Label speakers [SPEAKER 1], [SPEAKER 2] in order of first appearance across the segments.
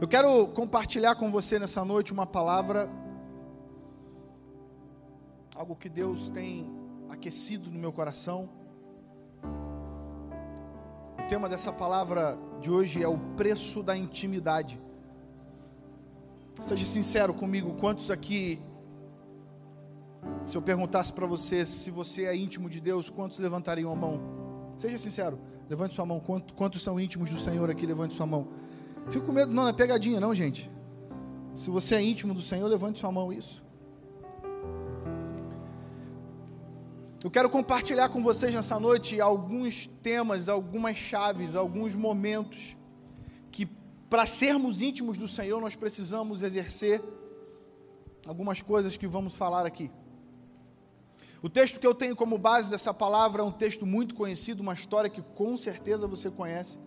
[SPEAKER 1] Eu quero compartilhar com você nessa noite uma palavra, algo que Deus tem aquecido no meu coração. O tema dessa palavra de hoje é o preço da intimidade. Seja sincero comigo, quantos aqui, se eu perguntasse para você se você é íntimo de Deus, quantos levantariam a mão? Seja sincero, levante sua mão. Quantos são íntimos do Senhor aqui? Levante sua mão. Fico com medo, não, não é pegadinha, não, gente. Se você é íntimo do Senhor, levante sua mão, isso. Eu quero compartilhar com vocês nessa noite alguns temas, algumas chaves, alguns momentos que, para sermos íntimos do Senhor, nós precisamos exercer algumas coisas que vamos falar aqui. O texto que eu tenho como base dessa palavra é um texto muito conhecido, uma história que com certeza você conhece.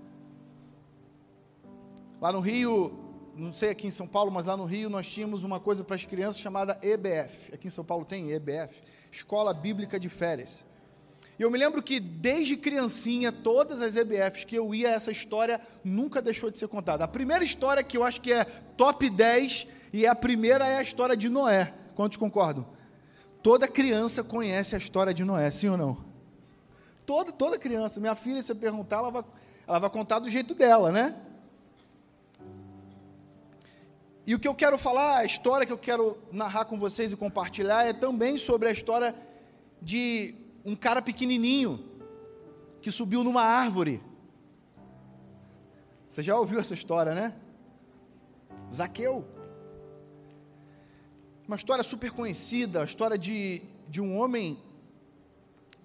[SPEAKER 1] Lá no Rio, não sei aqui em São Paulo, mas lá no Rio nós tínhamos uma coisa para as crianças chamada EBF. Aqui em São Paulo tem EBF Escola Bíblica de Férias. E eu me lembro que desde criancinha, todas as EBFs que eu ia, essa história nunca deixou de ser contada. A primeira história que eu acho que é top 10 e a primeira é a história de Noé. Quantos concordam? Toda criança conhece a história de Noé, sim ou não? Toda, toda criança. Minha filha, se eu perguntar, ela vai, ela vai contar do jeito dela, né? E o que eu quero falar, a história que eu quero narrar com vocês e compartilhar é também sobre a história de um cara pequenininho que subiu numa árvore. Você já ouviu essa história, né? Zaqueu. Uma história super conhecida, a história de, de um homem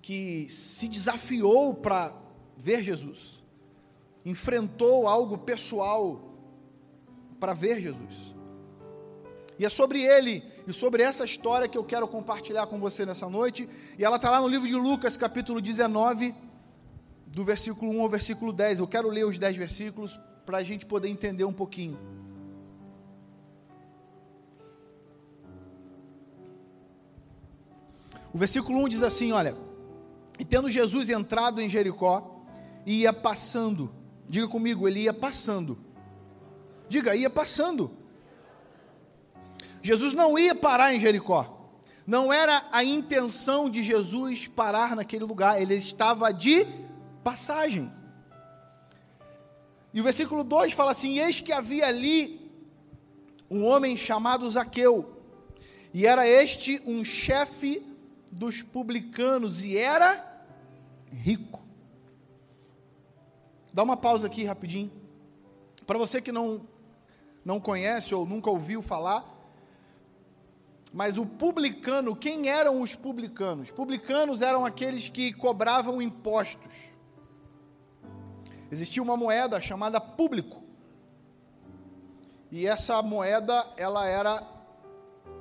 [SPEAKER 1] que se desafiou para ver Jesus, enfrentou algo pessoal para ver Jesus. E é sobre ele e sobre essa história que eu quero compartilhar com você nessa noite. E ela está lá no livro de Lucas, capítulo 19, do versículo 1 ao versículo 10. Eu quero ler os 10 versículos para a gente poder entender um pouquinho. O versículo 1 diz assim: Olha, e tendo Jesus entrado em Jericó, ia passando, diga comigo, ele ia passando Diga, ia passando. Jesus não ia parar em Jericó. Não era a intenção de Jesus parar naquele lugar, ele estava de passagem. E o versículo 2 fala assim: Eis que havia ali um homem chamado Zaqueu, e era este um chefe dos publicanos, e era rico. Dá uma pausa aqui rapidinho. Para você que não não conhece ou nunca ouviu falar. Mas o publicano, quem eram os publicanos? Publicanos eram aqueles que cobravam impostos. Existia uma moeda chamada público. E essa moeda, ela era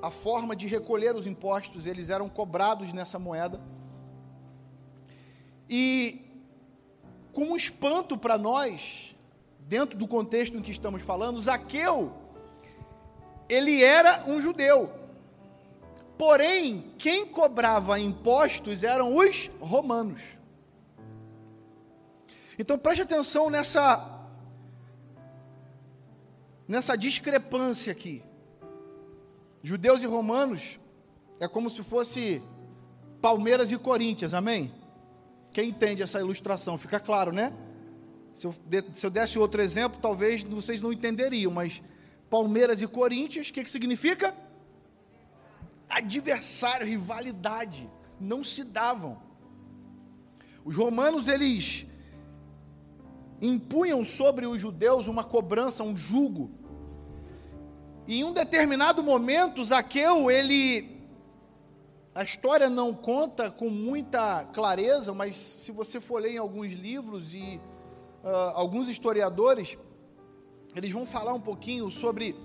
[SPEAKER 1] a forma de recolher os impostos, eles eram cobrados nessa moeda. E como espanto para nós, dentro do contexto em que estamos falando, Zaqueu, ele era um judeu. Porém, quem cobrava impostos eram os romanos. Então preste atenção nessa nessa discrepância aqui. Judeus e romanos é como se fosse Palmeiras e Corinthians, amém? Quem entende essa ilustração? Fica claro, né? Se eu, se eu desse outro exemplo, talvez vocês não entenderiam, mas Palmeiras e Corinthians, o que, que significa? Adversário, rivalidade. Não se davam. Os romanos, eles impunham sobre os judeus uma cobrança, um jugo. E em um determinado momento, Zaqueu, ele. A história não conta com muita clareza, mas se você for ler em alguns livros e uh, alguns historiadores, eles vão falar um pouquinho sobre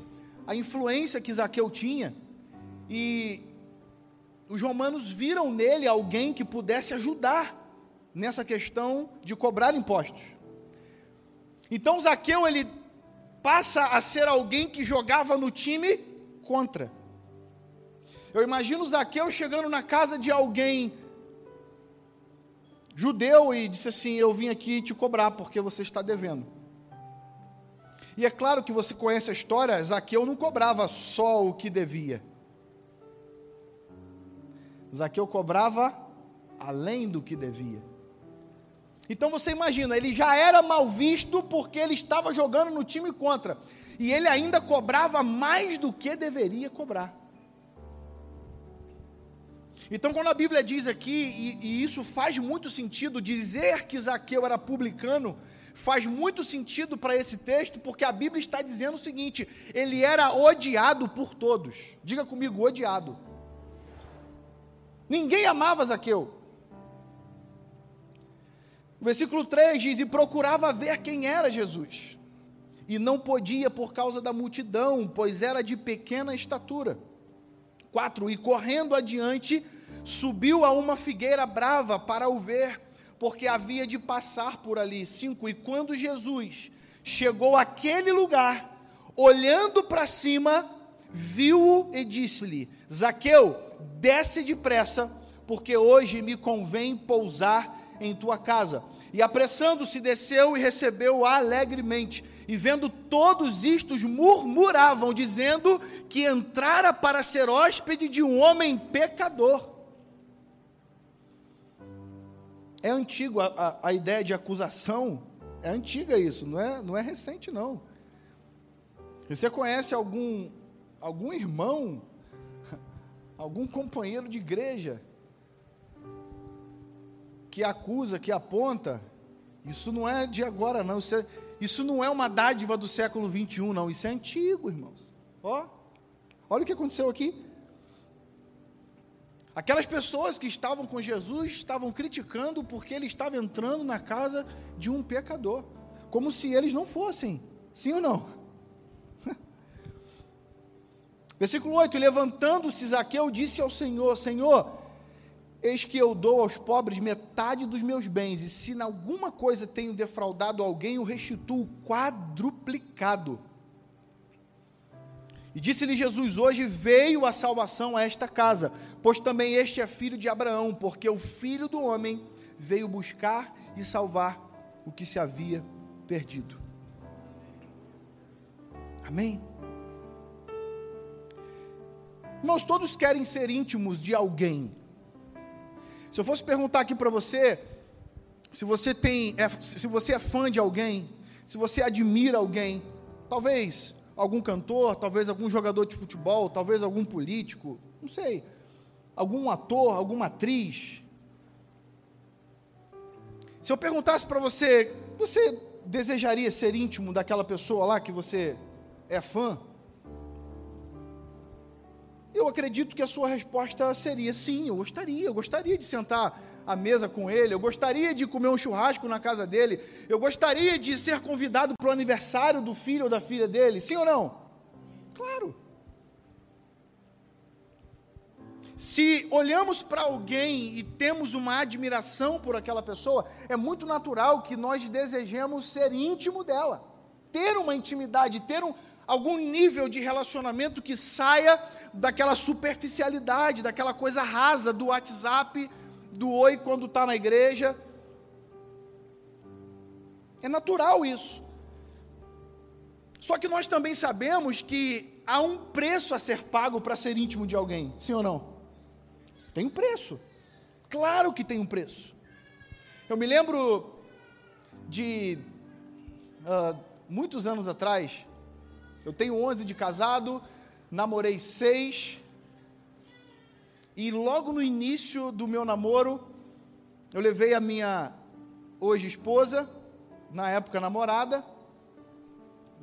[SPEAKER 1] a influência que Zaqueu tinha e os romanos viram nele alguém que pudesse ajudar nessa questão de cobrar impostos. Então Zaqueu ele passa a ser alguém que jogava no time contra. Eu imagino Zaqueu chegando na casa de alguém judeu e disse assim: Eu vim aqui te cobrar porque você está devendo. E é claro que você conhece a história, Zaqueu não cobrava só o que devia. Zaqueu cobrava além do que devia. Então você imagina, ele já era mal visto porque ele estava jogando no time contra. E ele ainda cobrava mais do que deveria cobrar. Então, quando a Bíblia diz aqui, e, e isso faz muito sentido, dizer que Zaqueu era publicano, faz muito sentido para esse texto, porque a Bíblia está dizendo o seguinte: ele era odiado por todos. Diga comigo, odiado. Ninguém amava Zaqueu. O versículo 3 diz: E procurava ver quem era Jesus, e não podia por causa da multidão, pois era de pequena estatura. 4 E correndo adiante, subiu a uma figueira brava para o ver, porque havia de passar por ali. 5. E quando Jesus chegou àquele lugar, olhando para cima, viu-o e disse-lhe: Zaqueu, desce depressa, porque hoje me convém pousar em tua casa. E apressando-se, desceu e recebeu alegremente. E vendo todos istos, murmuravam, dizendo que entrara para ser hóspede de um homem pecador. É antigo a, a, a, ideia de acusação, é antiga isso, não é, não é recente não. Você conhece algum, algum irmão, algum companheiro de igreja, que acusa, que aponta, isso não é de agora não, isso, é, isso não é uma dádiva do século 21 não, isso é antigo irmãos, ó, olha o que aconteceu aqui, Aquelas pessoas que estavam com Jesus estavam criticando porque ele estava entrando na casa de um pecador, como se eles não fossem, sim ou não? Versículo 8: Levantando-se Zaqueu, disse ao Senhor: Senhor, eis que eu dou aos pobres metade dos meus bens, e se em alguma coisa tenho defraudado alguém, o restituo quadruplicado. E disse-lhe Jesus: Hoje veio a salvação a esta casa, pois também este é filho de Abraão, porque o filho do homem veio buscar e salvar o que se havia perdido. Amém? Irmãos, todos querem ser íntimos de alguém. Se eu fosse perguntar aqui para você, se você tem, é, se você é fã de alguém, se você admira alguém, talvez algum cantor, talvez algum jogador de futebol, talvez algum político, não sei, algum ator, alguma atriz. Se eu perguntasse para você, você desejaria ser íntimo daquela pessoa lá que você é fã? Eu acredito que a sua resposta seria sim, eu gostaria, eu gostaria de sentar à mesa com ele, eu gostaria de comer um churrasco na casa dele, eu gostaria de ser convidado para o aniversário do filho ou da filha dele, sim ou não? Claro. Se olhamos para alguém e temos uma admiração por aquela pessoa, é muito natural que nós desejemos ser íntimo dela, ter uma intimidade, ter um, algum nível de relacionamento que saia daquela superficialidade, daquela coisa rasa do WhatsApp do oi quando está na igreja. É natural isso. Só que nós também sabemos que há um preço a ser pago para ser íntimo de alguém, sim ou não? Tem um preço. Claro que tem um preço. Eu me lembro de uh, muitos anos atrás, eu tenho 11 de casado, namorei seis, e logo no início do meu namoro, eu levei a minha hoje esposa, na época namorada,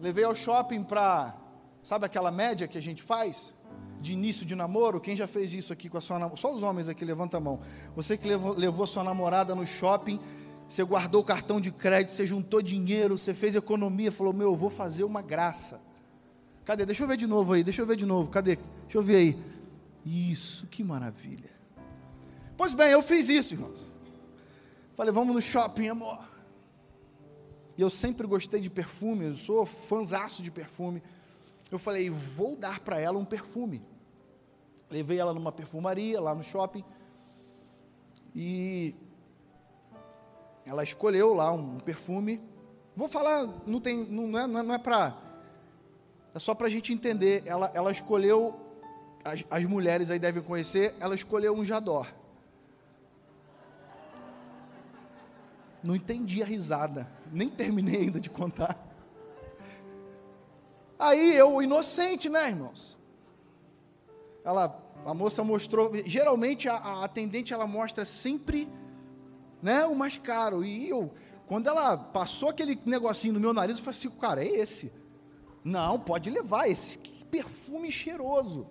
[SPEAKER 1] levei ao shopping para, sabe aquela média que a gente faz? De início de namoro, quem já fez isso aqui com a sua namorada? Só os homens aqui, levanta a mão. Você que levou, levou sua namorada no shopping, você guardou o cartão de crédito, você juntou dinheiro, você fez economia, falou: Meu, eu vou fazer uma graça. Cadê? Deixa eu ver de novo aí, deixa eu ver de novo, cadê? Deixa eu ver aí. Isso, que maravilha. Pois bem, eu fiz isso, irmãos. Falei, vamos no shopping, amor. E eu sempre gostei de perfume, eu sou fãzaço de perfume. Eu falei, vou dar para ela um perfume. Levei ela numa perfumaria lá no shopping. E ela escolheu lá um perfume. Vou falar, não, tem, não é, não é, é para. É só para a gente entender. Ela, ela escolheu, as, as mulheres aí devem conhecer, ela escolheu um Jador. Não entendi a risada, nem terminei ainda de contar. Aí eu, inocente, né, irmãos? Ela, a moça mostrou, geralmente a, a atendente ela mostra sempre, né, o mais caro. E eu, quando ela passou aquele negocinho no meu nariz, eu falei assim, cara, é esse. Não, pode levar esse, que perfume cheiroso.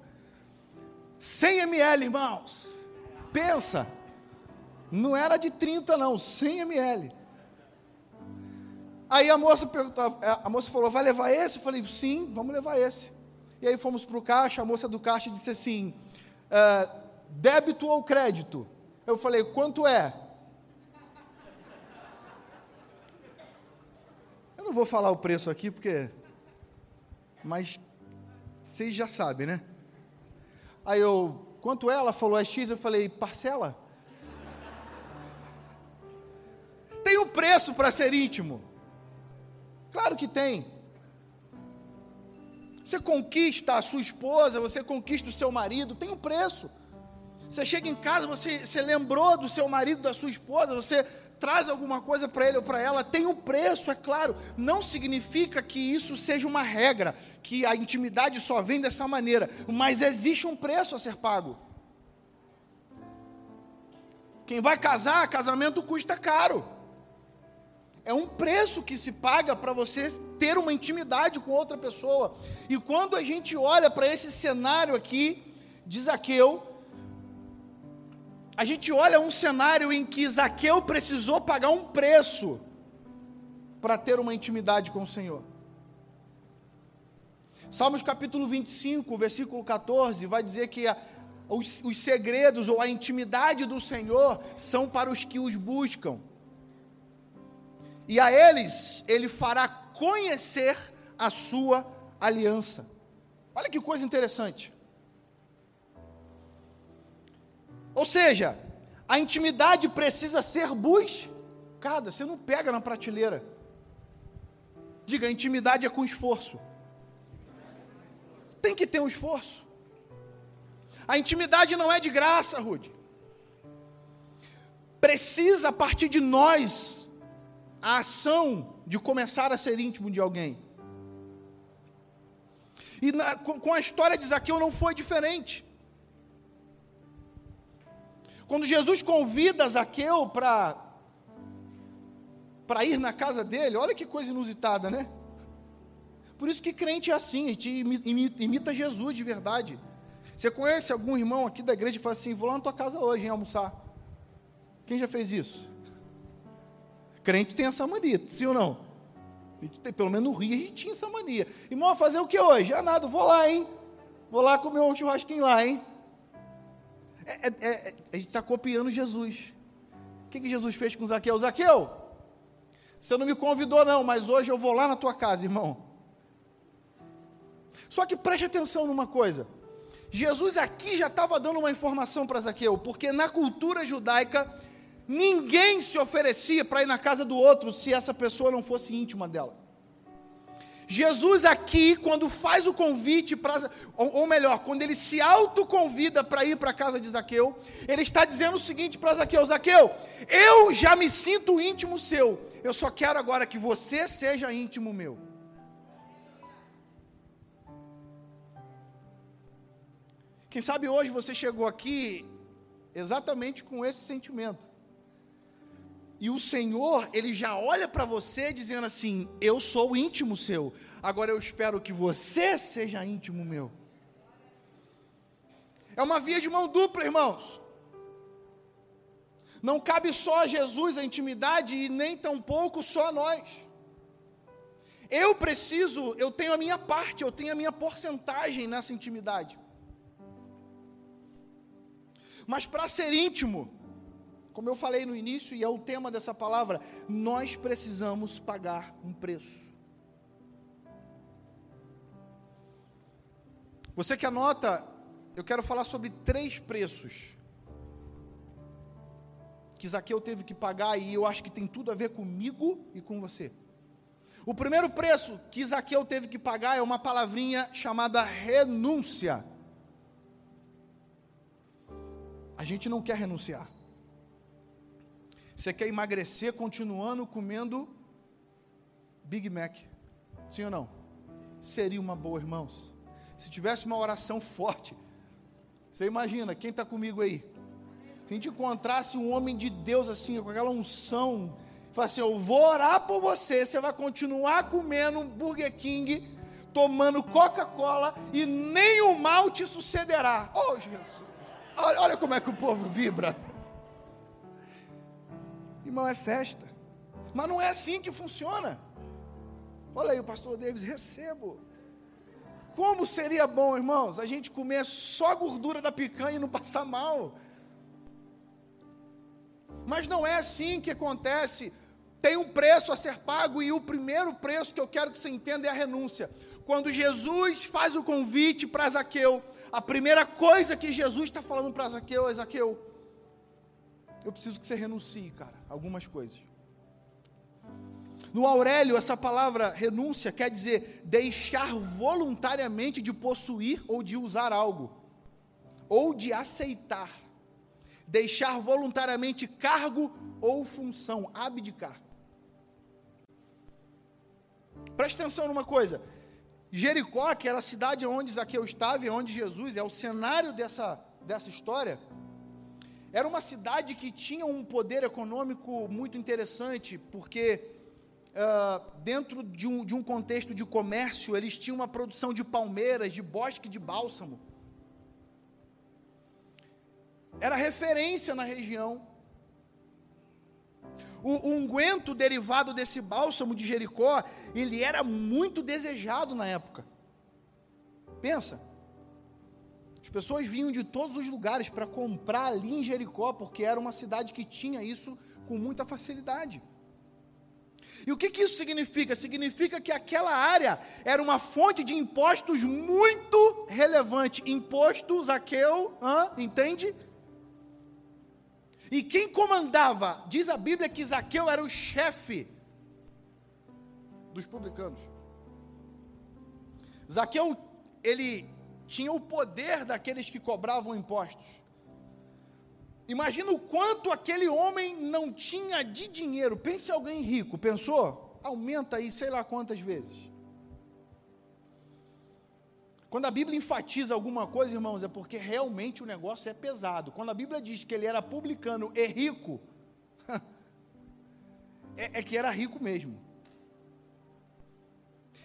[SPEAKER 1] 100 ml, irmãos. Pensa. Não era de 30 não, 100 ml. Aí a moça perguntou, a moça falou: "Vai levar esse?" Eu falei: "Sim, vamos levar esse". E aí fomos para o caixa, a moça do caixa disse assim: é, "Débito ou crédito?" Eu falei: "Quanto é?" Eu não vou falar o preço aqui porque mas vocês já sabem, né? Aí eu, quanto é? Ela falou é X, eu falei, parcela? Tem um preço para ser íntimo. Claro que tem. Você conquista a sua esposa, você conquista o seu marido, tem um preço. Você chega em casa, você, você lembrou do seu marido, da sua esposa, você traz alguma coisa para ele ou para ela, tem um preço, é claro. Não significa que isso seja uma regra, que a intimidade só vem dessa maneira, mas existe um preço a ser pago. Quem vai casar, casamento custa caro. É um preço que se paga para você ter uma intimidade com outra pessoa. E quando a gente olha para esse cenário aqui de Zaqueu, a gente olha um cenário em que Zaqueu precisou pagar um preço para ter uma intimidade com o Senhor. Salmos capítulo 25, versículo 14, vai dizer que a, os, os segredos ou a intimidade do Senhor são para os que os buscam. E a eles ele fará conhecer a sua aliança. Olha que coisa interessante. Ou seja, a intimidade precisa ser buscada, você não pega na prateleira. Diga, intimidade é com esforço. Tem que ter um esforço. A intimidade não é de graça, Rude. Precisa a partir de nós a ação de começar a ser íntimo de alguém. E na, com, a história de Zaqueu não foi diferente. Quando Jesus convida Zaqueu para ir na casa dele, olha que coisa inusitada, né? Por isso que crente é assim, a gente imita, Jesus de verdade. Você conhece algum irmão aqui da igreja que fala assim: vou lá na tua casa hoje, hein, almoçar? Quem já fez isso? Crente tem essa mania, sim ou não? Tem, pelo menos no Rio a gente tinha essa mania. Irmão, fazer o que hoje? Ah, nada, vou lá, hein? Vou lá comer um churrasquinho lá, hein? É, é, é, a gente está copiando Jesus. O que, que Jesus fez com Zaqueu? Zaqueu, você não me convidou, não, mas hoje eu vou lá na tua casa, irmão. Só que preste atenção numa coisa. Jesus aqui já estava dando uma informação para Zaqueu, porque na cultura judaica, ninguém se oferecia para ir na casa do outro se essa pessoa não fosse íntima dela. Jesus aqui, quando faz o convite para, ou, ou, melhor, quando ele se autoconvida para ir para a casa de Zaqueu, ele está dizendo o seguinte para Zaqueu: Zaqueu, eu já me sinto íntimo seu, eu só quero agora que você seja íntimo meu. Quem sabe hoje você chegou aqui exatamente com esse sentimento. E o Senhor, ele já olha para você dizendo assim: Eu sou íntimo seu, agora eu espero que você seja íntimo meu. É uma via de mão dupla, irmãos. Não cabe só a Jesus a intimidade e nem tampouco só a nós. Eu preciso, eu tenho a minha parte, eu tenho a minha porcentagem nessa intimidade. Mas para ser íntimo, como eu falei no início, e é o tema dessa palavra, nós precisamos pagar um preço. Você que anota, eu quero falar sobre três preços que Zaqueu teve que pagar, e eu acho que tem tudo a ver comigo e com você. O primeiro preço que Zaqueu teve que pagar é uma palavrinha chamada renúncia. A gente não quer renunciar. Você quer emagrecer continuando comendo Big Mac? Sim ou não? Seria uma boa, irmãos. Se tivesse uma oração forte, você imagina, quem está comigo aí? Se a gente encontrasse um homem de Deus assim, com aquela unção, fala assim: Eu vou orar por você, você vai continuar comendo Burger King, tomando Coca-Cola e nenhum mal te sucederá. Oh, Jesus! Olha, olha como é que o povo vibra. Irmão, é festa. Mas não é assim que funciona. Olha aí, o pastor Davis, recebo. Como seria bom, irmãos, a gente comer só gordura da picanha e não passar mal. Mas não é assim que acontece. Tem um preço a ser pago e o primeiro preço que eu quero que você entenda é a renúncia. Quando Jesus faz o convite para Zaqueu, a primeira coisa que Jesus está falando para Zaqueu é: Zaqueu, eu preciso que você renuncie, cara, algumas coisas. No Aurélio, essa palavra renúncia quer dizer deixar voluntariamente de possuir ou de usar algo, ou de aceitar. Deixar voluntariamente cargo ou função, abdicar. Preste atenção numa coisa: Jericó, que era a cidade onde Zaqueu estava e onde Jesus é o cenário dessa, dessa história, era uma cidade que tinha um poder econômico muito interessante, porque uh, dentro de um, de um contexto de comércio, eles tinham uma produção de palmeiras, de bosque de bálsamo. Era referência na região. O, unguento derivado desse bálsamo de Jericó, ele era muito desejado na época. Pensa. As pessoas vinham de todos os lugares para comprar ali em Jericó, porque era uma cidade que tinha isso com muita facilidade. E o que, que isso significa? Significa que aquela área era uma fonte de impostos muito relevante. Imposto, Zaqueu, hã? entende? E quem comandava, diz a Bíblia que Zaqueu era o chefe dos publicanos. Zaqueu, ele tinha o poder daqueles que cobravam impostos. Imagina o quanto aquele homem não tinha de dinheiro. Pense alguém rico, pensou? Aumenta aí, sei lá quantas vezes. Quando a Bíblia enfatiza alguma coisa, irmãos, é porque realmente o negócio é pesado. Quando a Bíblia diz que ele era publicano e rico, é, é que era rico mesmo.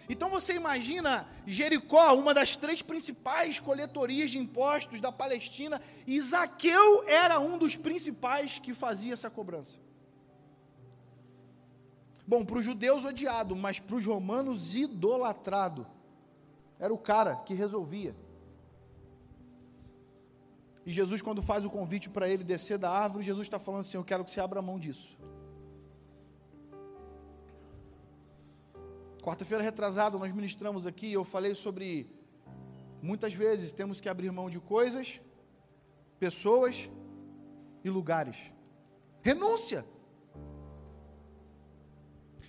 [SPEAKER 1] Então você imagina Jericó, uma das três principais coletorias de impostos da Palestina, e Zaqueu era um dos principais que fazia essa cobrança. Bom, para os judeus odiado, mas para os romanos idolatrado. Era o cara que resolvia. E Jesus, quando faz o convite para ele descer da árvore, Jesus está falando assim: Eu quero que você abra mão disso. Quarta-feira retrasada nós ministramos aqui, eu falei sobre muitas vezes temos que abrir mão de coisas, pessoas e lugares. Renúncia.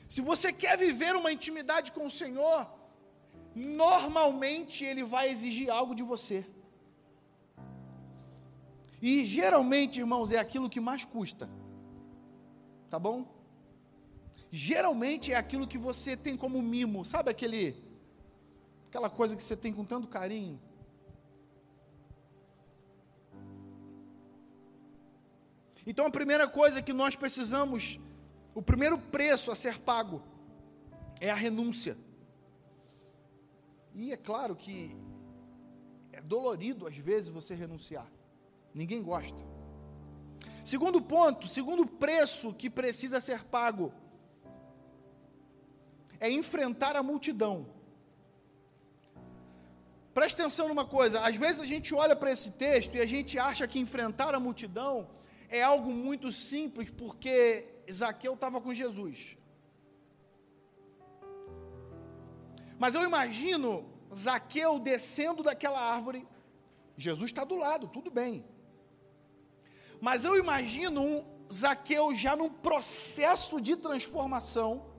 [SPEAKER 1] Se você quer viver uma intimidade com o Senhor, normalmente Ele vai exigir algo de você. E geralmente, irmãos, é aquilo que mais custa. Tá bom? geralmente é aquilo que você tem como mimo, sabe aquele aquela coisa que você tem com tanto carinho? Então a primeira coisa que nós precisamos, o primeiro preço a ser pago é a renúncia. E é claro que é dolorido às vezes você renunciar. Ninguém gosta. Segundo ponto, segundo preço que precisa ser pago é enfrentar a multidão. Preste atenção numa coisa, às vezes a gente olha para esse texto e a gente acha que enfrentar a multidão é algo muito simples, porque Zaqueu estava com Jesus. Mas eu imagino Zaqueu descendo daquela árvore, Jesus está do lado, tudo bem. Mas eu imagino um Zaqueu já num processo de transformação,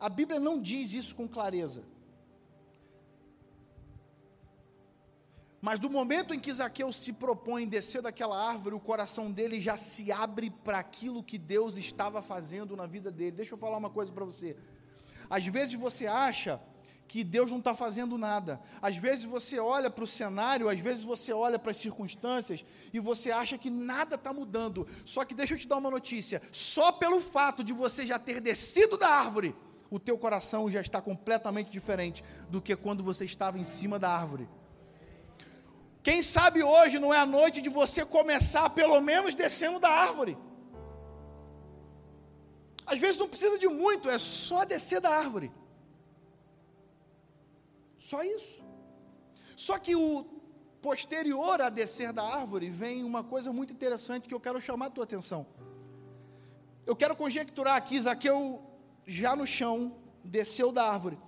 [SPEAKER 1] A Bíblia não diz isso com clareza. Mas do momento em que Zaqueu se propõe descer daquela árvore, o coração dele já se abre para aquilo que Deus estava fazendo na vida dele. Deixa eu falar uma coisa para você. Às vezes você acha que Deus não está fazendo nada. Às vezes você olha para o cenário, às vezes você olha para as circunstâncias e você acha que nada está mudando. Só que deixa eu te dar uma notícia: só pelo fato de você já ter descido da árvore, o teu coração já está completamente diferente do que quando você estava em cima da árvore. Quem sabe hoje não é a noite de você começar, pelo menos, descendo da árvore. Às vezes não precisa de muito, é só descer da árvore. Só isso. Só que o posterior a descer da árvore vem uma coisa muito interessante que eu quero chamar a tua atenção. Eu quero conjecturar aqui, Zaqueu já no chão, desceu da árvore.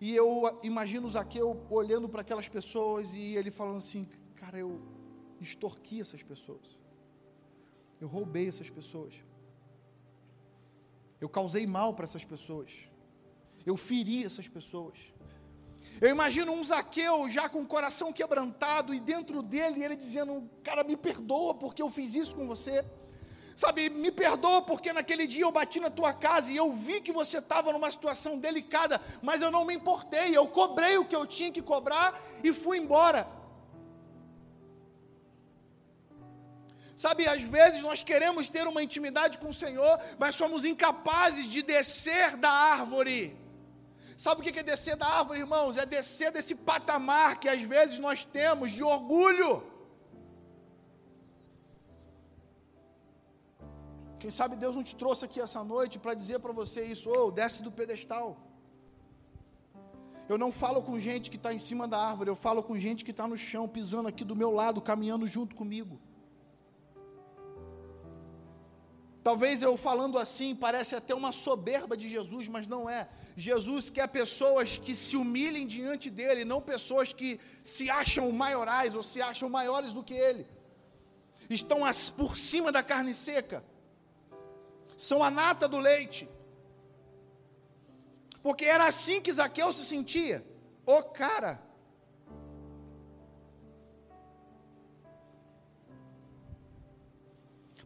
[SPEAKER 1] E eu imagino Zaqueu olhando para aquelas pessoas e ele falando assim: Cara, eu extorqui essas pessoas. Eu roubei essas pessoas. Eu causei mal para essas pessoas. Eu feri essas pessoas. Eu imagino um Zaqueu já com o coração quebrantado e dentro dele ele dizendo: Cara, me perdoa porque eu fiz isso com você. Sabe, me perdoa porque naquele dia eu bati na tua casa e eu vi que você estava numa situação delicada, mas eu não me importei. Eu cobrei o que eu tinha que cobrar e fui embora. Sabe, às vezes nós queremos ter uma intimidade com o Senhor, mas somos incapazes de descer da árvore. Sabe o que é descer da árvore, irmãos? É descer desse patamar que às vezes nós temos de orgulho. Quem sabe Deus não te trouxe aqui essa noite para dizer para você isso, ou oh, desce do pedestal. Eu não falo com gente que está em cima da árvore, eu falo com gente que está no chão, pisando aqui do meu lado, caminhando junto comigo. Talvez eu falando assim parece até uma soberba de Jesus, mas não é. Jesus quer pessoas que se humilhem diante dele, não pessoas que se acham maiorais ou se acham maiores do que ele. Estão por cima da carne seca. São a nata do leite. Porque era assim que Zaqueu se sentia. O cara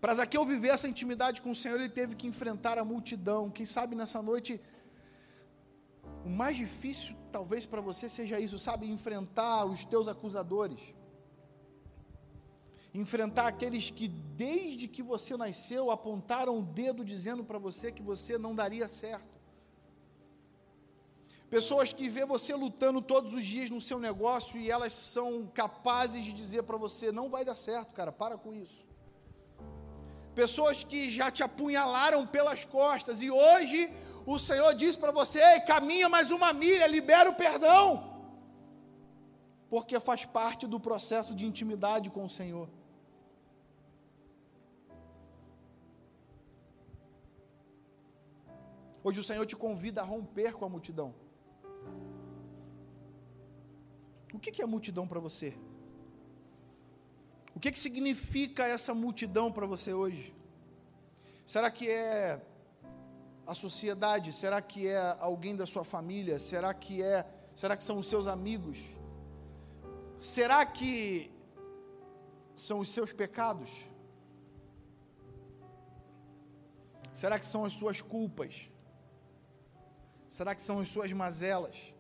[SPEAKER 1] Para Zaqueu viver essa intimidade com o Senhor, ele teve que enfrentar a multidão. Quem sabe nessa noite, o mais difícil talvez para você seja isso, sabe? Enfrentar os teus acusadores. Enfrentar aqueles que desde que você nasceu apontaram o dedo dizendo para você que você não daria certo. Pessoas que vê você lutando todos os dias no seu negócio e elas são capazes de dizer para você: não vai dar certo, cara, para com isso pessoas que já te apunhalaram pelas costas, e hoje o Senhor diz para você: caminha mais uma milha, libera o perdão, porque faz parte do processo de intimidade com o Senhor. Hoje o Senhor te convida a romper com a multidão. O que é multidão para você? O que, que significa essa multidão para você hoje? Será que é a sociedade? Será que é alguém da sua família? Será que é, será que são os seus amigos? Será que são os seus pecados? Será que são as suas culpas? Será que são as suas mazelas?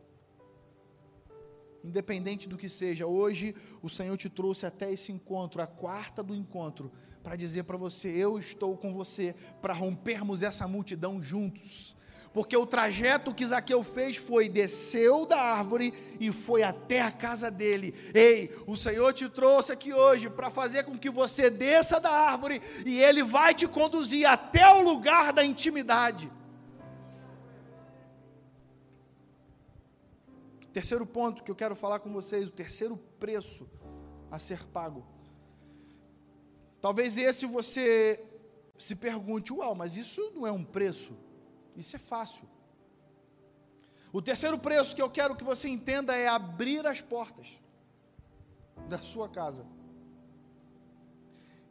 [SPEAKER 1] Independente do que seja, hoje o Senhor te trouxe até esse encontro, a quarta do encontro, para dizer para você: eu estou com você, para rompermos essa multidão juntos. Porque o trajeto que Zaqueu fez foi desceu da árvore e foi até a casa dele. Ei, o Senhor te trouxe aqui hoje para fazer com que você desça da árvore e ele vai te conduzir até o lugar da intimidade. Terceiro ponto que eu quero falar com vocês, o terceiro preço a ser pago. Talvez esse você se pergunte, uau, mas isso não é um preço? Isso é fácil. O terceiro preço que eu quero que você entenda é abrir as portas da sua casa.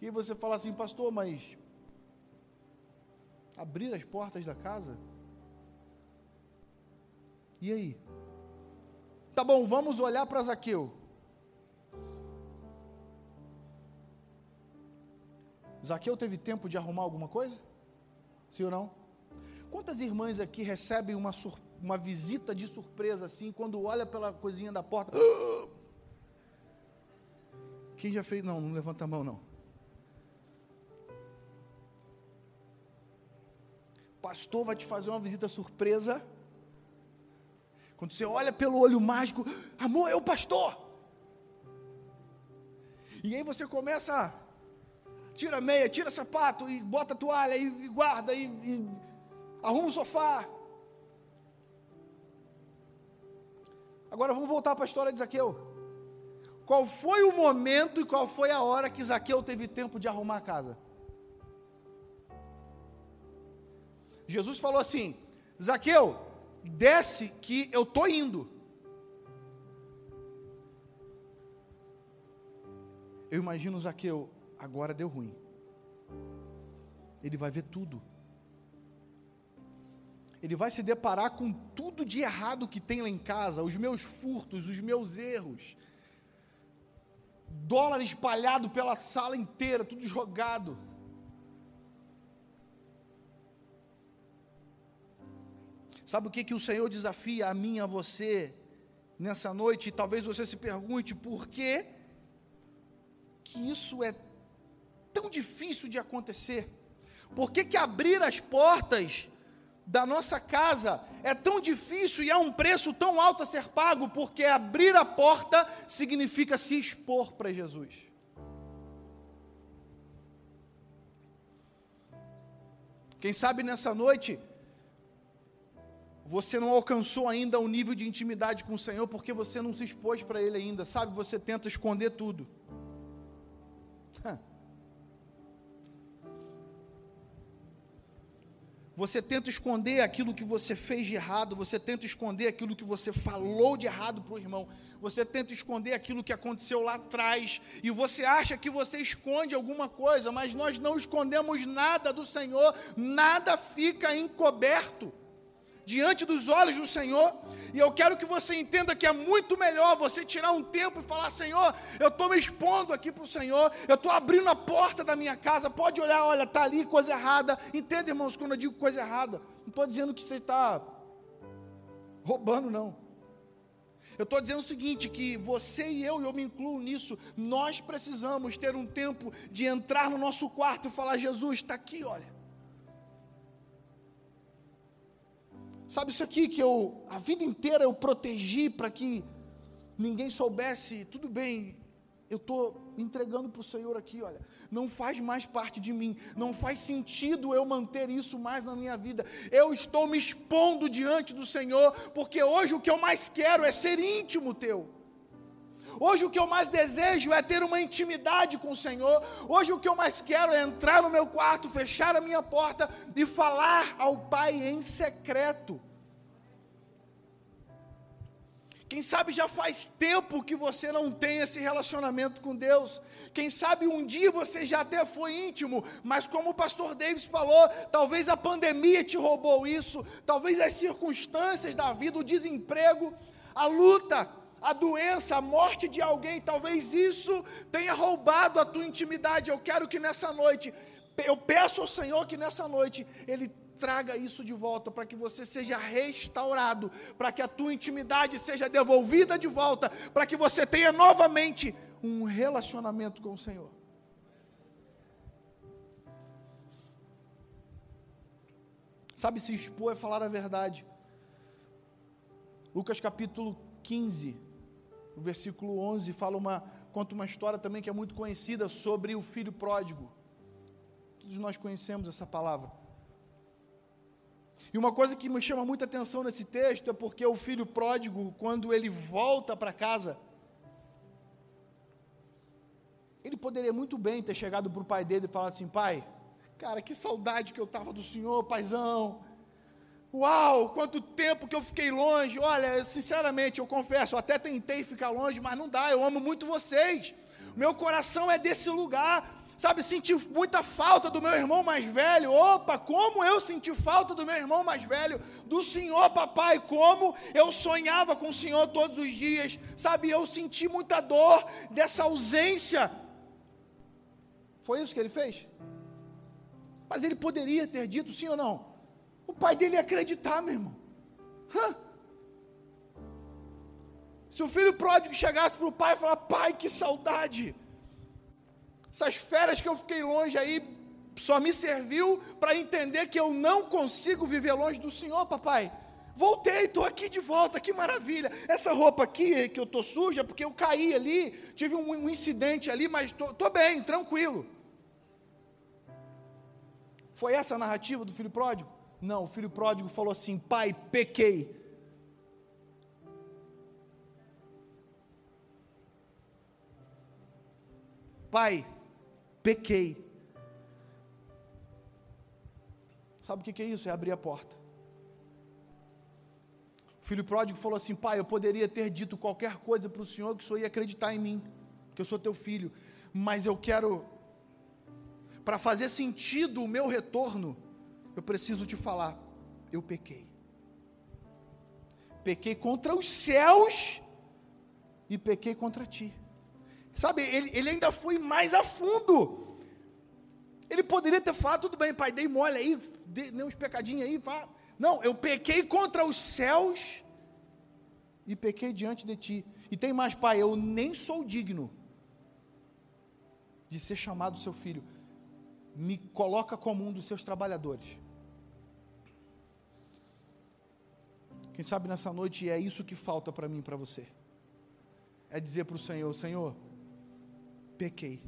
[SPEAKER 1] E você fala assim, pastor, mas abrir as portas da casa? E aí? Tá bom, vamos olhar para Zaqueu. Zaqueu teve tempo de arrumar alguma coisa? Sim ou não? Quantas irmãs aqui recebem uma, uma visita de surpresa assim, quando olha pela coisinha da porta? Quem já fez? Não, não levanta a mão não. Pastor vai te fazer uma visita surpresa. Quando você olha pelo olho mágico, amor, é o pastor. E aí você começa, tira meia, tira sapato, e bota toalha, e, e guarda, e, e arruma o sofá. Agora vamos voltar para a história de Zaqueu. Qual foi o momento e qual foi a hora que Zaqueu teve tempo de arrumar a casa? Jesus falou assim: Zaqueu, desce que eu estou indo. Eu imagino Zaqueu, agora deu ruim. Ele vai ver tudo ele vai se deparar com tudo de errado que tem lá em casa, os meus furtos, os meus erros, dólar espalhado pela sala inteira, tudo jogado. Sabe o que, que o Senhor desafia a mim, a você, nessa noite? Talvez você se pergunte por que, que isso é tão difícil de acontecer? Por que, que abrir as portas da nossa casa é tão difícil e é um preço tão alto a ser pago, porque abrir a porta significa se expor para Jesus. Quem sabe nessa noite você não alcançou ainda o nível de intimidade com o Senhor porque você não se expôs para Ele ainda, sabe? Você tenta esconder tudo. Você tenta esconder aquilo que você fez de errado, você tenta esconder aquilo que você falou de errado para o irmão, você tenta esconder aquilo que aconteceu lá atrás, e você acha que você esconde alguma coisa, mas nós não escondemos nada do Senhor, nada fica encoberto diante dos olhos do Senhor. E eu quero que você entenda que é muito melhor você tirar um tempo e falar: Senhor, eu estou me expondo aqui para o Senhor, eu estou abrindo a porta da minha casa. Pode olhar, olha, está ali coisa errada. Entenda, irmãos, quando eu digo coisa errada, não estou dizendo que você está roubando, não. Eu estou dizendo o seguinte: que você e eu, e eu me incluo nisso, nós precisamos ter um tempo de entrar no nosso quarto e falar: Jesus, está aqui, olha. Sabe isso aqui que eu, a vida inteira eu protegi para que ninguém soubesse, tudo bem, eu estou entregando para o Senhor aqui, olha, não faz mais parte de mim, não faz sentido eu manter isso mais na minha vida, eu estou me expondo diante do Senhor, porque hoje o que eu mais quero é ser íntimo teu. Hoje o que eu mais desejo é ter uma intimidade com o Senhor. Hoje o que eu mais quero é entrar no meu quarto, fechar a minha porta e falar ao Pai em secreto. Quem sabe já faz tempo que você não tem esse relacionamento com Deus. Quem sabe um dia você já até foi íntimo, mas como o pastor Davis falou, talvez a pandemia te roubou isso, talvez as circunstâncias da vida, o desemprego, a luta, a doença, a morte de alguém, talvez isso tenha roubado a tua intimidade. Eu quero que nessa noite, eu peço ao Senhor que nessa noite Ele traga isso de volta, para que você seja restaurado, para que a tua intimidade seja devolvida de volta, para que você tenha novamente um relacionamento com o Senhor. Sabe, se expor é falar a verdade. Lucas capítulo 15, o versículo 11 fala uma, conta uma história também que é muito conhecida sobre o filho pródigo. Todos nós conhecemos essa palavra. E uma coisa que me chama muita atenção nesse texto é porque o filho pródigo, quando ele volta para casa, ele poderia muito bem ter chegado para o pai dele e falado assim: pai, cara, que saudade que eu estava do senhor, paizão. Uau, quanto tempo que eu fiquei longe. Olha, sinceramente, eu confesso, eu até tentei ficar longe, mas não dá. Eu amo muito vocês. Meu coração é desse lugar. sabe, senti muita falta do meu irmão mais velho. Opa, como eu senti falta do meu irmão mais velho, do Senhor, papai, como eu sonhava com o Senhor todos os dias, sabe, eu senti muita dor dessa ausência. Foi isso que ele fez? Mas ele poderia ter dito sim ou não? O pai dele ia acreditar, meu irmão. Hã? Se o filho pródigo chegasse para o pai e falar, pai, que saudade. Essas férias que eu fiquei longe aí só me serviu para entender que eu não consigo viver longe do Senhor, papai. Voltei, estou aqui de volta, que maravilha. Essa roupa aqui que eu estou suja, porque eu caí ali, tive um, um incidente ali, mas estou bem, tranquilo. Foi essa a narrativa do filho pródigo? Não, o filho pródigo falou assim: pai, pequei Pai, pequei. Sabe o que é isso? É abrir a porta. O filho pródigo falou assim: Pai, eu poderia ter dito qualquer coisa para o Senhor que o Senhor ia acreditar em mim, que eu sou teu filho, mas eu quero, para fazer sentido o meu retorno, eu preciso te falar: eu pequei. Pequei contra os céus e pequei contra ti. Sabe, ele, ele ainda foi mais a fundo. Ele poderia ter falado, tudo bem, pai, dei mole aí, dei uns pecadinhos aí, pá. Não, eu pequei contra os céus e pequei diante de ti. E tem mais, pai, eu nem sou digno de ser chamado seu filho. Me coloca como um dos seus trabalhadores. Quem sabe nessa noite é isso que falta para mim e para você. É dizer para o Senhor: Senhor, pequei,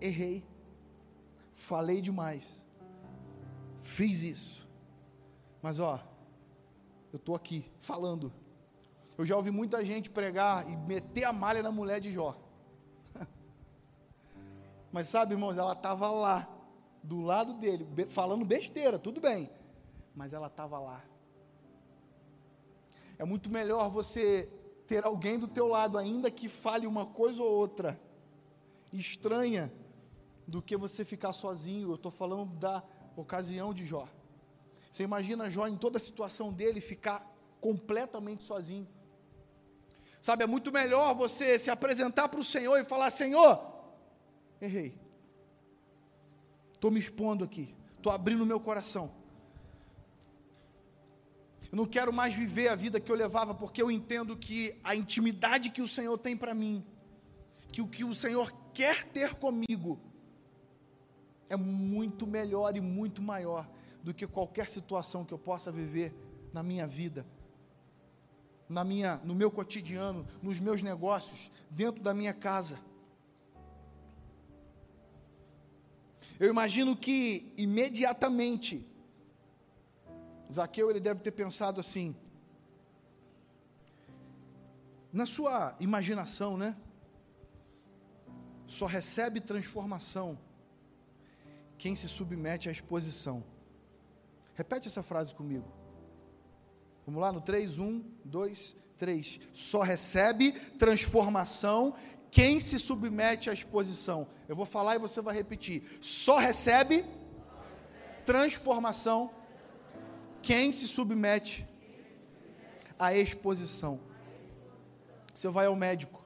[SPEAKER 1] errei, falei demais, fiz isso, mas ó, eu estou aqui falando. Eu já ouvi muita gente pregar e meter a malha na mulher de Jó. Mas sabe, irmãos, ela estava lá, do lado dele, falando besteira, tudo bem, mas ela estava lá. É muito melhor você ter alguém do teu lado, ainda que fale uma coisa ou outra estranha, do que você ficar sozinho. Eu estou falando da ocasião de Jó. Você imagina Jó em toda a situação dele ficar completamente sozinho. Sabe, é muito melhor você se apresentar para o Senhor e falar: Senhor, errei, estou me expondo aqui, estou abrindo meu coração. Eu não quero mais viver a vida que eu levava, porque eu entendo que a intimidade que o Senhor tem para mim, que o que o Senhor quer ter comigo, é muito melhor e muito maior do que qualquer situação que eu possa viver na minha vida, na minha, no meu cotidiano, nos meus negócios, dentro da minha casa. Eu imagino que imediatamente Zaqueu ele deve ter pensado assim, na sua imaginação, né? Só recebe transformação quem se submete à exposição. Repete essa frase comigo. Vamos lá no 3, 1, 2, 3. Só recebe transformação quem se submete à exposição. Eu vou falar e você vai repetir. Só recebe transformação quem se submete à exposição? Você vai ao médico.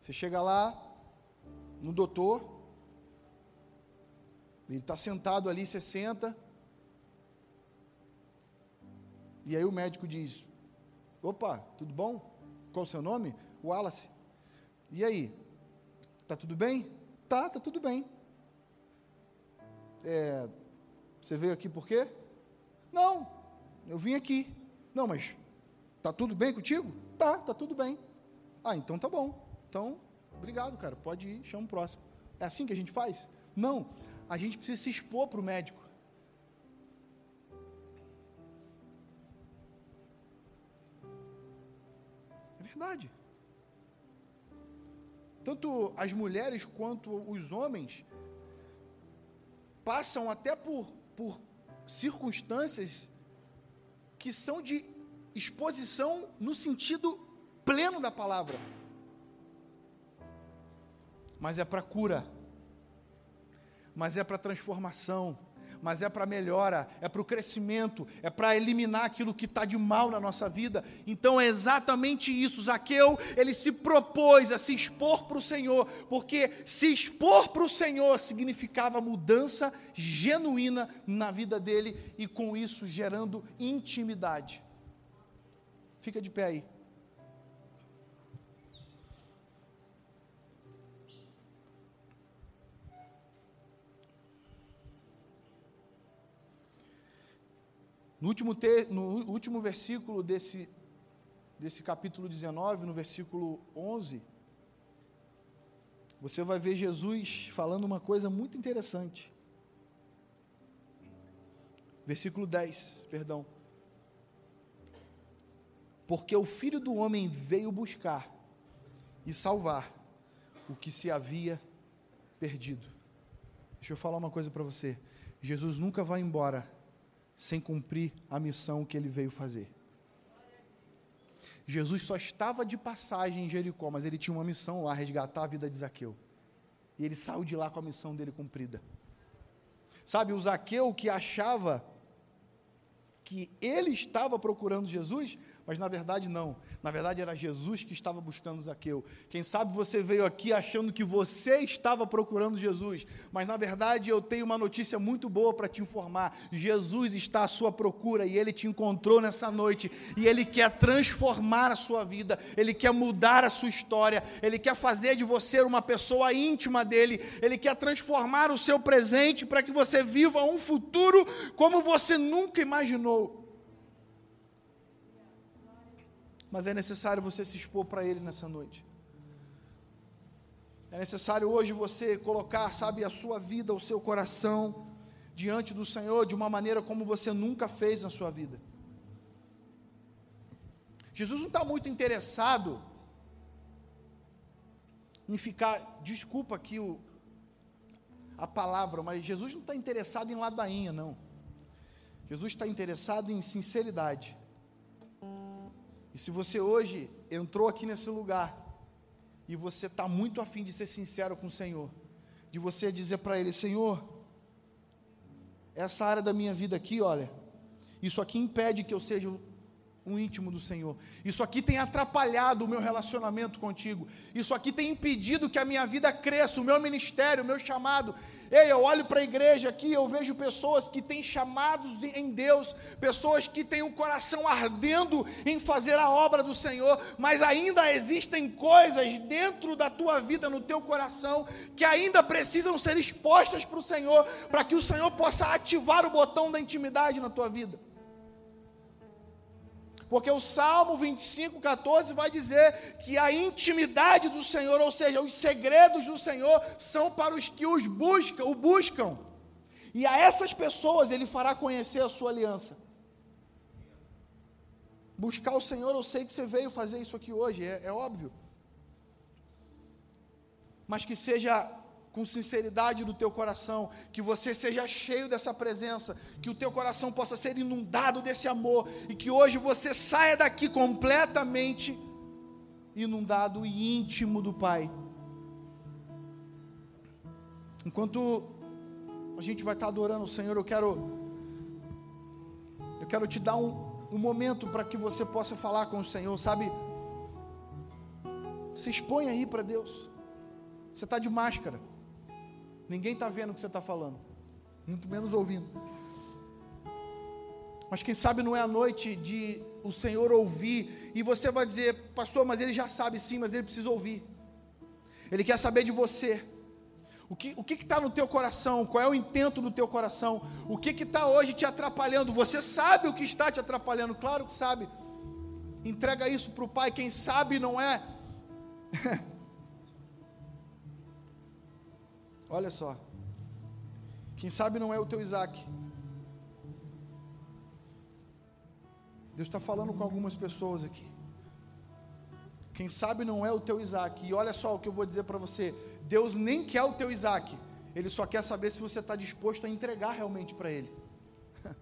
[SPEAKER 1] Você chega lá no doutor, ele está sentado ali, você senta, e aí o médico diz: Opa, tudo bom? Qual o seu nome? Wallace. E aí? Tá tudo bem? Tá, tá tudo bem. É, você veio aqui por quê? Não, eu vim aqui. Não, mas tá tudo bem contigo? Tá, tá tudo bem. Ah, então tá bom. Então, obrigado, cara. Pode ir, chama o próximo. É assim que a gente faz? Não. A gente precisa se expor para o médico. É verdade. Tanto as mulheres quanto os homens passam até por por circunstâncias que são de exposição no sentido pleno da palavra. Mas é para cura, mas é para transformação, mas é para melhora, é para o crescimento, é para eliminar aquilo que está de mal na nossa vida. Então é exatamente isso. Zaqueu, ele se propôs a se expor para o Senhor, porque se expor para o Senhor significava mudança genuína na vida dele e com isso gerando intimidade. Fica de pé aí. No último, te, no último versículo desse, desse capítulo 19, no versículo 11, você vai ver Jesus falando uma coisa muito interessante. Versículo 10, perdão. Porque o filho do homem veio buscar e salvar o que se havia perdido. Deixa eu falar uma coisa para você. Jesus nunca vai embora sem cumprir a missão que ele veio fazer. Jesus só estava de passagem em Jericó, mas ele tinha uma missão lá, resgatar a vida de Zaqueu. E ele saiu de lá com a missão dele cumprida. Sabe, o Zaqueu que achava que ele estava procurando Jesus, mas na verdade não. Na verdade era Jesus que estava buscando Zaqueu. Quem sabe você veio aqui achando que você estava procurando Jesus, mas na verdade eu tenho uma notícia muito boa para te informar. Jesus está à sua procura e ele te encontrou nessa noite e ele quer transformar a sua vida, ele quer mudar a sua história, ele quer fazer de você uma pessoa íntima dele, ele quer transformar o seu presente para que você viva um futuro como você nunca imaginou. Mas é necessário você se expor para Ele nessa noite. É necessário hoje você colocar, sabe, a sua vida, o seu coração diante do Senhor de uma maneira como você nunca fez na sua vida. Jesus não está muito interessado em ficar, desculpa aqui o, a palavra, mas Jesus não está interessado em ladainha, não. Jesus está interessado em sinceridade. E se você hoje entrou aqui nesse lugar e você está muito afim de ser sincero com o Senhor, de você dizer para Ele: Senhor, essa área da minha vida aqui, olha, isso aqui impede que eu seja um íntimo do Senhor. Isso aqui tem atrapalhado o meu relacionamento contigo. Isso aqui tem impedido que a minha vida cresça, o meu ministério, o meu chamado. Ei, eu olho para a igreja aqui, eu vejo pessoas que têm chamados em Deus, pessoas que têm o um coração ardendo em fazer a obra do Senhor, mas ainda existem coisas dentro da tua vida, no teu coração, que ainda precisam ser expostas para o Senhor, para que o Senhor possa ativar o botão da intimidade na tua vida. Porque o Salmo 25, 14 vai dizer que a intimidade do Senhor, ou seja, os segredos do Senhor, são para os que os buscam, o buscam. E a essas pessoas ele fará conhecer a sua aliança. Buscar o Senhor, eu sei que você veio fazer isso aqui hoje, é, é óbvio. Mas que seja com sinceridade do teu coração, que você seja cheio dessa presença, que o teu coração possa ser inundado desse amor e que hoje você saia daqui completamente inundado e íntimo do Pai. Enquanto a gente vai estar adorando o Senhor, eu quero eu quero te dar um, um momento para que você possa falar com o Senhor, sabe? Se expõe aí para Deus. Você está de máscara. Ninguém está vendo o que você está falando, muito menos ouvindo. Mas quem sabe não é a noite de o Senhor ouvir, e você vai dizer, pastor, mas ele já sabe sim, mas ele precisa ouvir. Ele quer saber de você. O que o está no teu coração? Qual é o intento do teu coração? O que está hoje te atrapalhando? Você sabe o que está te atrapalhando? Claro que sabe. Entrega isso para o Pai. Quem sabe não é Olha só. Quem sabe não é o teu Isaac. Deus está falando com algumas pessoas aqui. Quem sabe não é o teu Isaac. E olha só o que eu vou dizer para você: Deus nem quer o teu Isaac, Ele só quer saber se você está disposto a entregar realmente para Ele.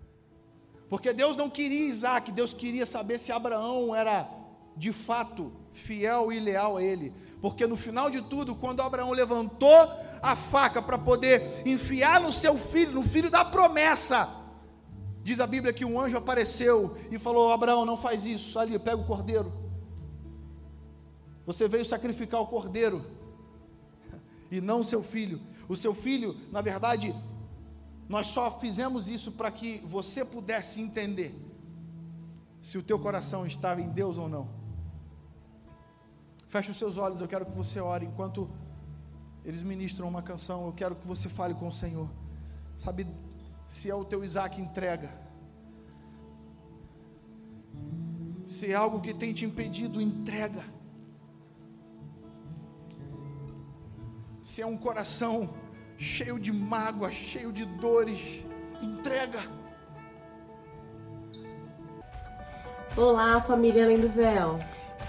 [SPEAKER 1] Porque Deus não queria Isaac, Deus queria saber se Abraão era de fato fiel e leal a Ele. Porque no final de tudo, quando Abraão levantou a faca para poder enfiar no seu filho, no filho da promessa, diz a Bíblia que um anjo apareceu e falou: Abraão, não faz isso, ali, pega o cordeiro. Você veio sacrificar o cordeiro e não o seu filho. O seu filho, na verdade, nós só fizemos isso para que você pudesse entender se o teu coração estava em Deus ou não. Feche os seus olhos, eu quero que você ore enquanto eles ministram uma canção, eu quero que você fale com o Senhor. Sabe, se é o teu Isaac, entrega. Se é algo que tem te impedido, entrega. Se é um coração cheio de mágoa, cheio de dores, entrega.
[SPEAKER 2] Olá, família Além do Véu.